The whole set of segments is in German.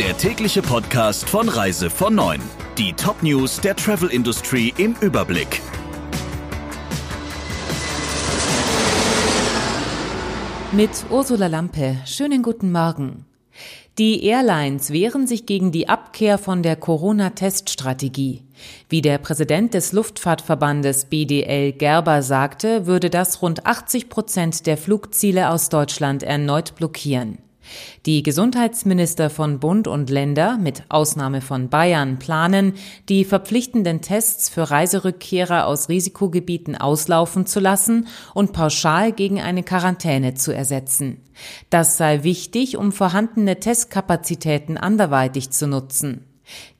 der tägliche Podcast von Reise von 9. Die Top-News der Travel Industry im Überblick. Mit Ursula Lampe. Schönen guten Morgen. Die Airlines wehren sich gegen die Abkehr von der Corona-Teststrategie. Wie der Präsident des Luftfahrtverbandes BDL Gerber sagte, würde das rund 80 Prozent der Flugziele aus Deutschland erneut blockieren. Die Gesundheitsminister von Bund und Länder, mit Ausnahme von Bayern, planen, die verpflichtenden Tests für Reiserückkehrer aus Risikogebieten auslaufen zu lassen und pauschal gegen eine Quarantäne zu ersetzen. Das sei wichtig, um vorhandene Testkapazitäten anderweitig zu nutzen.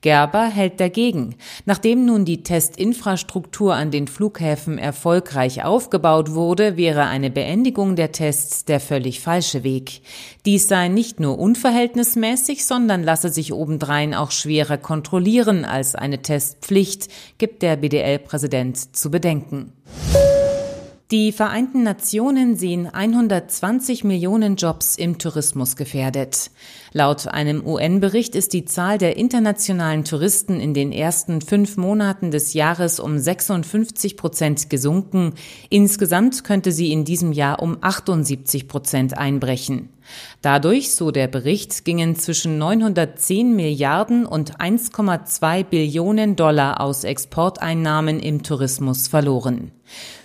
Gerber hält dagegen. Nachdem nun die Testinfrastruktur an den Flughäfen erfolgreich aufgebaut wurde, wäre eine Beendigung der Tests der völlig falsche Weg. Dies sei nicht nur unverhältnismäßig, sondern lasse sich obendrein auch schwerer kontrollieren als eine Testpflicht, gibt der BDL-Präsident zu bedenken. Die Vereinten Nationen sehen 120 Millionen Jobs im Tourismus gefährdet. Laut einem UN-Bericht ist die Zahl der internationalen Touristen in den ersten fünf Monaten des Jahres um 56 Prozent gesunken. Insgesamt könnte sie in diesem Jahr um 78 Prozent einbrechen. Dadurch, so der Bericht, gingen zwischen 910 Milliarden und 1,2 Billionen Dollar aus Exporteinnahmen im Tourismus verloren.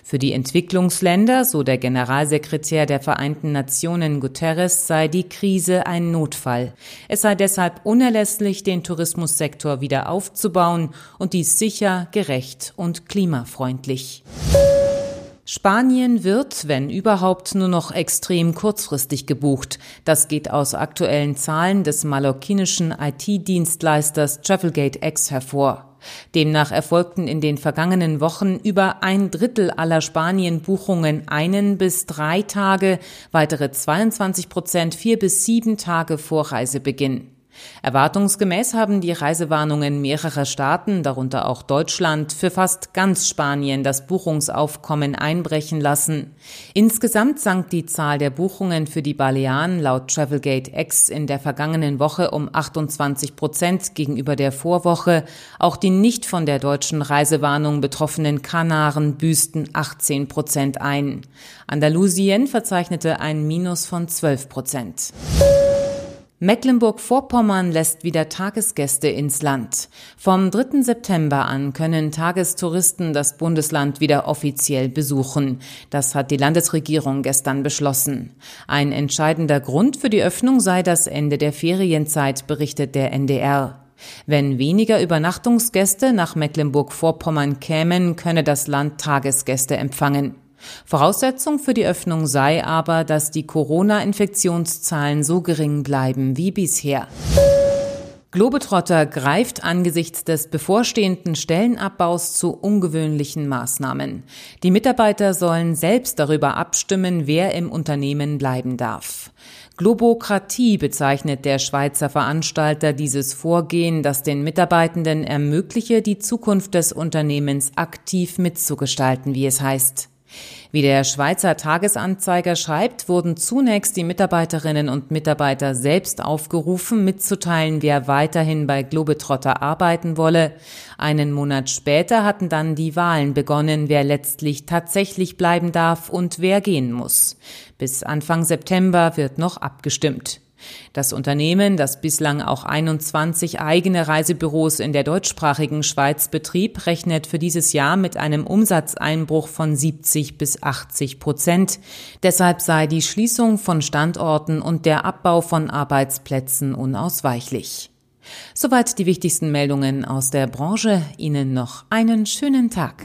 Für die Entwicklungsländer, so der Generalsekretär der Vereinten Nationen Guterres, sei die Krise ein Notfall. Es sei deshalb unerlässlich, den Tourismussektor wieder aufzubauen und dies sicher, gerecht und klimafreundlich. Spanien wird, wenn überhaupt, nur noch extrem kurzfristig gebucht. Das geht aus aktuellen Zahlen des mallorquinischen IT-Dienstleisters Travelgate X hervor. Demnach erfolgten in den vergangenen Wochen über ein Drittel aller Spanien-Buchungen einen bis drei Tage, weitere 22 Prozent vier bis sieben Tage vor Reisebeginn. Erwartungsgemäß haben die Reisewarnungen mehrerer Staaten, darunter auch Deutschland, für fast ganz Spanien das Buchungsaufkommen einbrechen lassen. Insgesamt sank die Zahl der Buchungen für die Balearen laut Travelgate X in der vergangenen Woche um 28 Prozent gegenüber der Vorwoche. Auch die nicht von der deutschen Reisewarnung betroffenen Kanaren büßten 18 Prozent ein. Andalusien verzeichnete ein Minus von 12 Prozent. Mecklenburg-Vorpommern lässt wieder Tagesgäste ins Land. Vom 3. September an können Tagestouristen das Bundesland wieder offiziell besuchen. Das hat die Landesregierung gestern beschlossen. Ein entscheidender Grund für die Öffnung sei das Ende der Ferienzeit, berichtet der NDR. Wenn weniger Übernachtungsgäste nach Mecklenburg-Vorpommern kämen, könne das Land Tagesgäste empfangen. Voraussetzung für die Öffnung sei aber, dass die Corona-Infektionszahlen so gering bleiben wie bisher. Globetrotter greift angesichts des bevorstehenden Stellenabbaus zu ungewöhnlichen Maßnahmen. Die Mitarbeiter sollen selbst darüber abstimmen, wer im Unternehmen bleiben darf. Globokratie bezeichnet der Schweizer Veranstalter dieses Vorgehen, das den Mitarbeitenden ermögliche, die Zukunft des Unternehmens aktiv mitzugestalten, wie es heißt. Wie der Schweizer Tagesanzeiger schreibt, wurden zunächst die Mitarbeiterinnen und Mitarbeiter selbst aufgerufen, mitzuteilen, wer weiterhin bei Globetrotter arbeiten wolle. Einen Monat später hatten dann die Wahlen begonnen, wer letztlich tatsächlich bleiben darf und wer gehen muss. Bis Anfang September wird noch abgestimmt. Das Unternehmen, das bislang auch 21 eigene Reisebüros in der deutschsprachigen Schweiz betrieb, rechnet für dieses Jahr mit einem Umsatzeinbruch von 70 bis 80 Prozent. Deshalb sei die Schließung von Standorten und der Abbau von Arbeitsplätzen unausweichlich. Soweit die wichtigsten Meldungen aus der Branche. Ihnen noch einen schönen Tag.